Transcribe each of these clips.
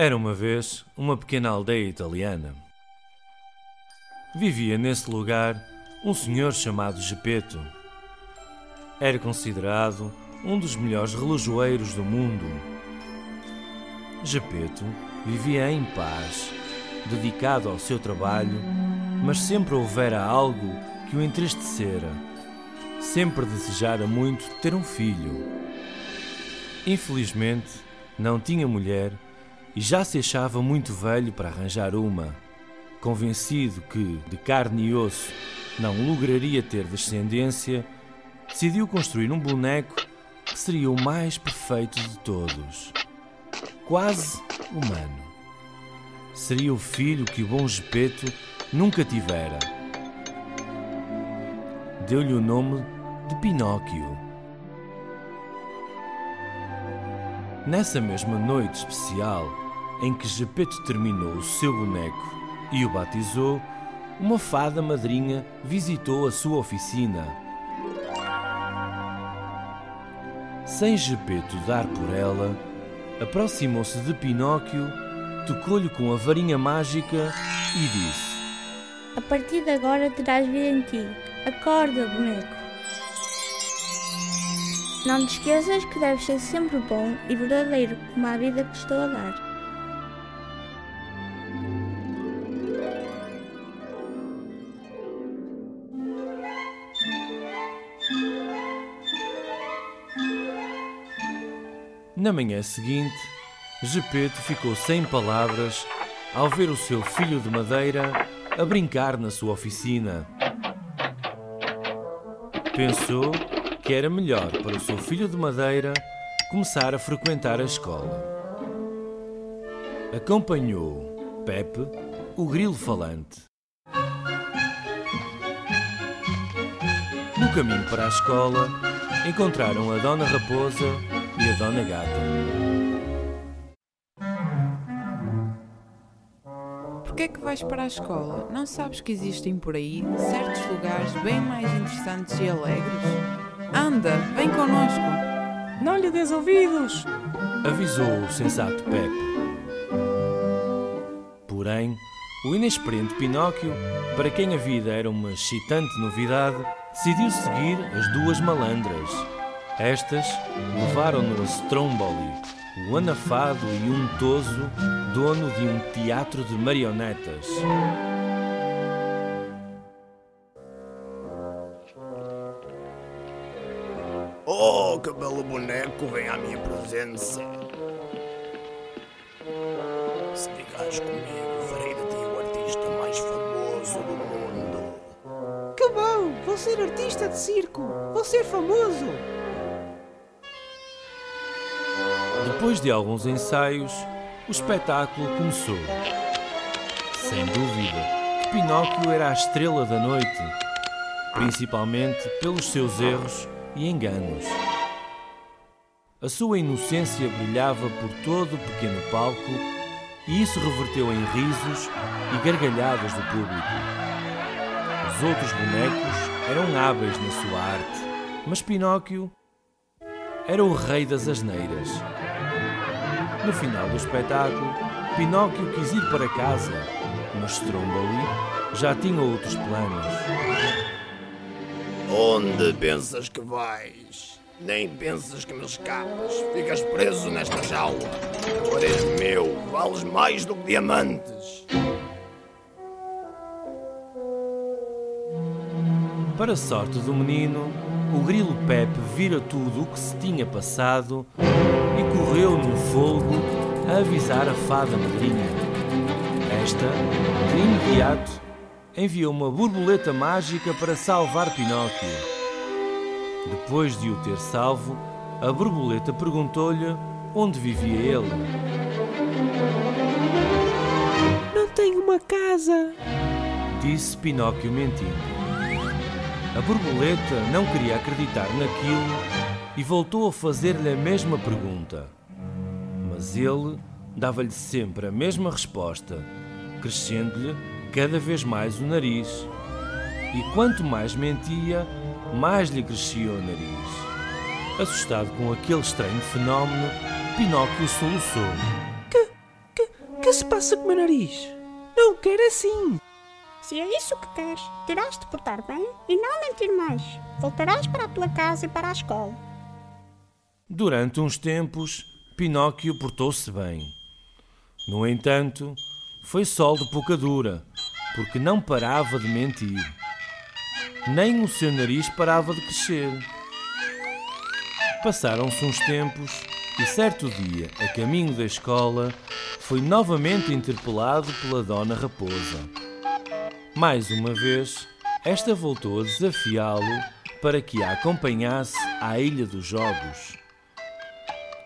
Era uma vez uma pequena aldeia italiana. Vivia nesse lugar um senhor chamado Gepeto. Era considerado um dos melhores relojoeiros do mundo. Gepeto vivia em paz, dedicado ao seu trabalho, mas sempre houvera algo que o entristecera. Sempre desejara muito ter um filho. Infelizmente, não tinha mulher e já se achava muito velho para arranjar uma. Convencido que, de carne e osso, não lograria ter descendência, decidiu construir um boneco que seria o mais perfeito de todos. Quase humano. Seria o filho que o bom Gepeto nunca tivera. Deu-lhe o nome de Pinóquio. Nessa mesma noite especial, em que Gepeto terminou o seu boneco e o batizou, uma fada madrinha visitou a sua oficina. Sem Gepeto dar por ela, aproximou-se de Pinóquio, tocou-lhe com a varinha mágica e disse: A partir de agora terás vida em ti. Acorda, boneco. Não te esqueças que deves ser sempre bom e verdadeiro como a vida que estou a dar. Na manhã seguinte, Gepeto ficou sem palavras ao ver o seu filho de madeira a brincar na sua oficina. Pensou que era melhor para o seu filho de madeira começar a frequentar a escola. Acompanhou Pepe, o grilo falante. No caminho para a escola, encontraram a Dona Raposa e a Dona Gata. Porquê é que vais para a escola? Não sabes que existem por aí certos lugares bem mais interessantes e alegres? Anda, vem connosco. Não lhe des ouvidos! Avisou o sensato Pepe. Porém, o inexperiente Pinóquio, para quem a vida era uma excitante novidade, decidiu seguir as duas malandras. Estas levaram-no a Stromboli, o anafado e untoso dono de um teatro de marionetas. Oh, que belo boneco vem à minha presença. Se ficares comigo, farei de ti o artista mais famoso do mundo. Que bom! Vou ser artista de circo! Vou ser famoso! Depois de alguns ensaios, o espetáculo começou. Sem dúvida Pinóquio era a estrela da noite, principalmente pelos seus erros e enganos. A sua inocência brilhava por todo o pequeno palco e isso reverteu em risos e gargalhadas do público. Os outros bonecos eram hábeis na sua arte, mas Pinóquio era o rei das asneiras. No final do espetáculo, Pinóquio quis ir para casa, mas Stromboli já tinha outros planos. Onde pensas que vais? Nem pensas que me escapas. Ficas preso nesta jaula. Agora és meu. Vales mais do que diamantes. Para a sorte do menino, o grilo Pepe vira tudo o que se tinha passado e correu no fogo a avisar a fada madrinha. Esta, de imediato, enviou uma borboleta mágica para salvar Pinóquio. Depois de o ter salvo, a borboleta perguntou-lhe onde vivia ele. Não tenho uma casa. disse Pinóquio mentindo. A borboleta não queria acreditar naquilo e voltou a fazer-lhe a mesma pergunta. Mas ele dava-lhe sempre a mesma resposta, crescendo-lhe cada vez mais o nariz. E quanto mais mentia, mais lhe crescia o nariz. Assustado com aquele estranho fenómeno, Pinóquio soluçou. Que, que, que se passa com o meu nariz? Não quero assim. Se é isso que queres, terás de portar bem e não mentir mais. Voltarás para a tua casa e para a escola. Durante uns tempos, Pinóquio portou-se bem. No entanto, foi sol de pouca dura, porque não parava de mentir. Nem o seu nariz parava de crescer. Passaram-se uns tempos e certo dia, a caminho da escola, foi novamente interpelado pela Dona Raposa. Mais uma vez, esta voltou a desafiá-lo para que a acompanhasse à Ilha dos Jogos.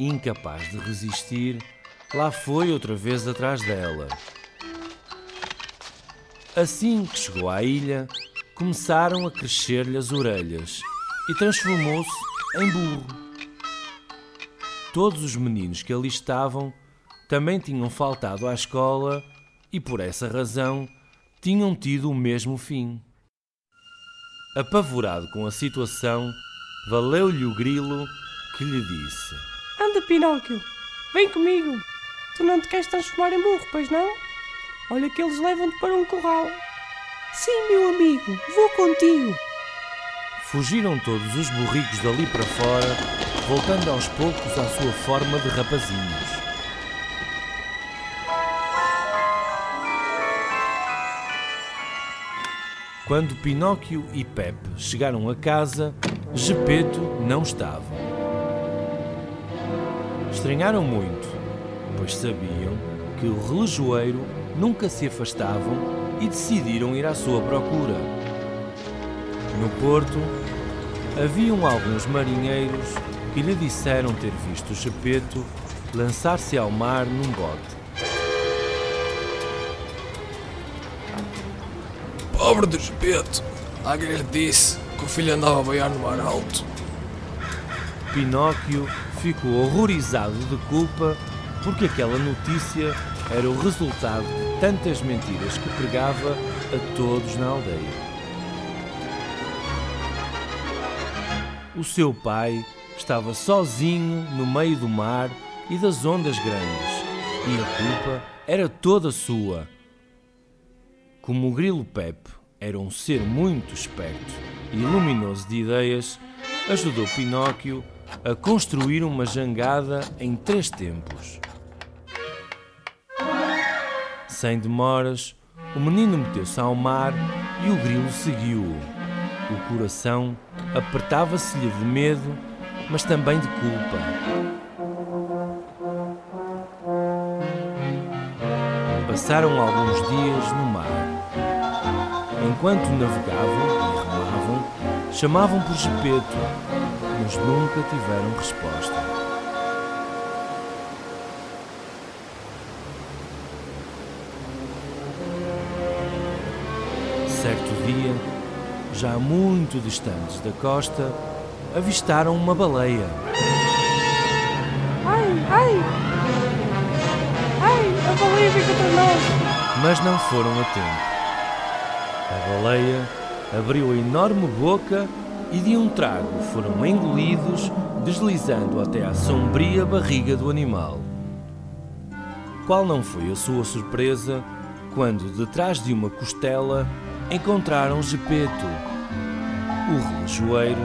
Incapaz de resistir, lá foi outra vez atrás dela. Assim que chegou à ilha, começaram a crescer-lhe as orelhas e transformou-se em burro. Todos os meninos que ali estavam também tinham faltado à escola e, por essa razão, tinham tido o mesmo fim. Apavorado com a situação, valeu-lhe o grilo que lhe disse: Anda, Pinóquio, vem comigo. Tu não te queres transformar em burro, pois não? Olha que eles levam-te para um corral. Sim, meu amigo, vou contigo. Fugiram todos os burricos dali para fora, voltando aos poucos à sua forma de rapazinhos. Quando Pinóquio e Pepe chegaram a casa, Gepeto não estava. Estranharam muito, pois sabiam que o relojoeiro nunca se afastavam e decidiram ir à sua procura. No porto, haviam alguns marinheiros que lhe disseram ter visto Gepeto lançar-se ao mar num bote. Pobre do Gepeto! Alguém lhe disse que o filho andava a boiar no mar alto. Pinóquio ficou horrorizado de culpa porque aquela notícia era o resultado de tantas mentiras que pregava a todos na aldeia. O seu pai estava sozinho no meio do mar e das ondas grandes, e a culpa era toda sua. Como o grilo Pepe era um ser muito esperto e luminoso de ideias, ajudou Pinóquio a construir uma jangada em três tempos. Sem demoras, o menino meteu-se ao mar e o grilo seguiu-o. O coração apertava-se-lhe de medo, mas também de culpa. Passaram alguns dias no mar. Enquanto navegavam e remavam, chamavam por Gepeto, mas nunca tiveram resposta. Certo dia, já muito distantes da costa, avistaram uma baleia. Ai, ai! Ai, a baleia vem contra nós! mas não foram a tempo. A baleia abriu a enorme boca e de um trago foram engolidos, deslizando até à sombria barriga do animal. Qual não foi a sua surpresa quando, detrás de uma costela, encontraram Gepeto. O relojoeiro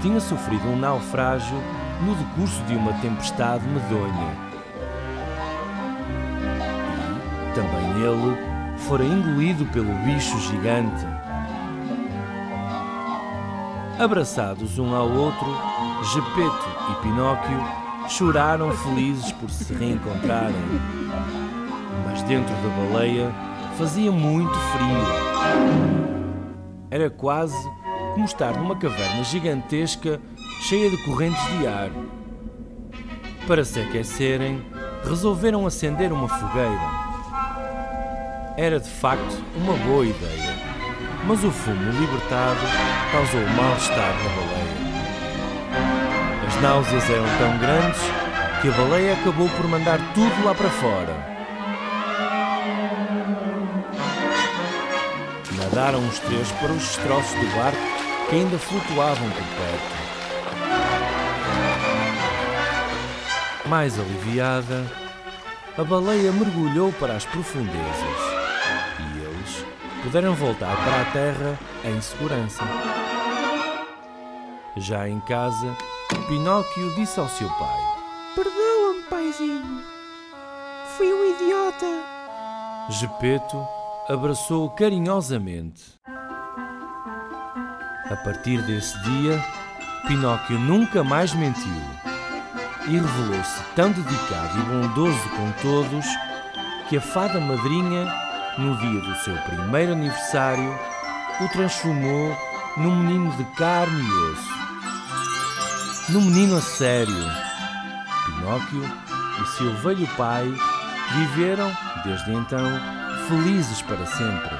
tinha sofrido um naufrágio no decurso de uma tempestade medonha. Também ele fora engolido pelo bicho gigante. Abraçados um ao outro, Gepeto e Pinóquio choraram felizes por se reencontrarem. Mas dentro da baleia fazia muito frio. Era quase como estar numa caverna gigantesca cheia de correntes de ar. Para se aquecerem, resolveram acender uma fogueira. Era de facto uma boa ideia, mas o fumo libertado causou mal-estar na baleia. As náuseas eram tão grandes que a baleia acabou por mandar tudo lá para fora. Nadaram os três para os destroços do barco que ainda flutuavam por perto. Mais aliviada, a baleia mergulhou para as profundezas puderam voltar para a terra em segurança. Já em casa, Pinóquio disse ao seu pai: Perdoa-me, paizinho. Fui um idiota. Gepeto abraçou-o carinhosamente. A partir desse dia, Pinóquio nunca mais mentiu e revelou-se tão dedicado e bondoso com todos que a fada madrinha, no dia do seu primeiro aniversário, o transformou num menino de carne e osso. Num menino a sério. Pinóquio e seu velho pai viveram, desde então, felizes para sempre.